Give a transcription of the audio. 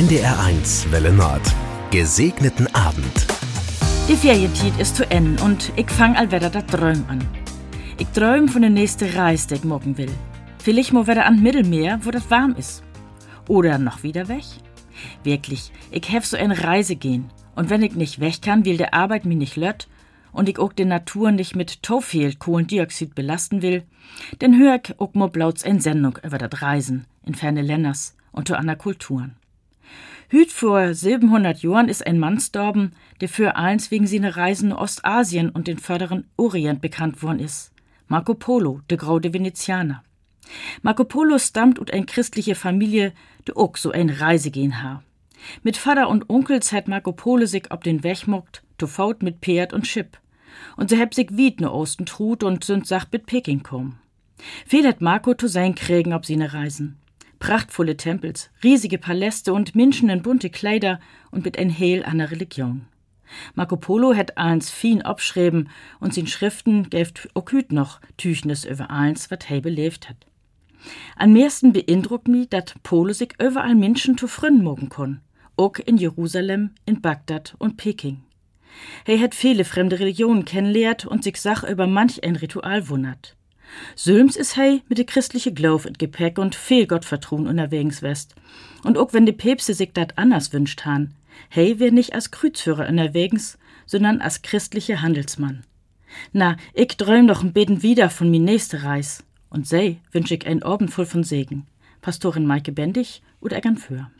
NDR1 Welle Nord. Gesegneten Abend. Die Ferientiet ist zu Ende und ich fang allweder das Träum an. Ich träum von der nächsten Reise, die ich morgen will. Vielleicht mal wieder an Mittelmeer, wo das warm ist. Oder noch wieder weg. Wirklich, ich hef so eine Reise gehen. Und wenn ich nicht weg kann, will der Arbeit mich nicht lött und ich auch die Natur nicht mit Tophel Kohlendioxid belasten will, dann hör ich auch mal blauts eine Sendung über das Reisen in ferne Länders und zu anderen Kulturen. Hüt vor 700 Jahren ist ein Mann gestorben, der für eins wegen seiner Reisen in Ostasien und den vorderen Orient bekannt worden ist. Marco Polo, der graude Venezianer. Marco Polo stammt ut ein christliche Familie, de ook so ein Reise gehen ha. Mit Vater und Onkels hat Marco Polo sich ob den Weg mockt, to faut mit Pferd und Schipp. Und sie heb sich wied ne Osten trut und sind sach mit Peking kom. Viel hat Marco to sein Kriegen ob sie ne Reisen prachtvolle Tempels, riesige Paläste und Menschen in bunte Kleider und mit ein Heil an der Religion. Marco Polo hat eins fien abschreiben und sin Schriften gäft oküt noch Tüchnis über eins, wat he belebt hat. Am meisten beeindruckt mi, dat Polo sich überall Menschen zu frünn mogen kon, ook in Jerusalem, in Bagdad und Peking. He hat viele fremde Religionen kennenlehrt und sich Sach über manch ein Ritual wundert. Sülms is hei mit de christliche Glauf in Gepäck und viel Gottvertrun unterwegs west. Und ook wenn die Päpste sich dat anders wünscht han, hei wär nicht als Kreuzführer unterwegs, sondern als christliche Handelsmann. Na, ich träum noch ein Beten wieder von mi nächste Reis. Und sei wünsch ich ein Abend voll von Segen. Pastorin Maike Bendig oder Eggern für.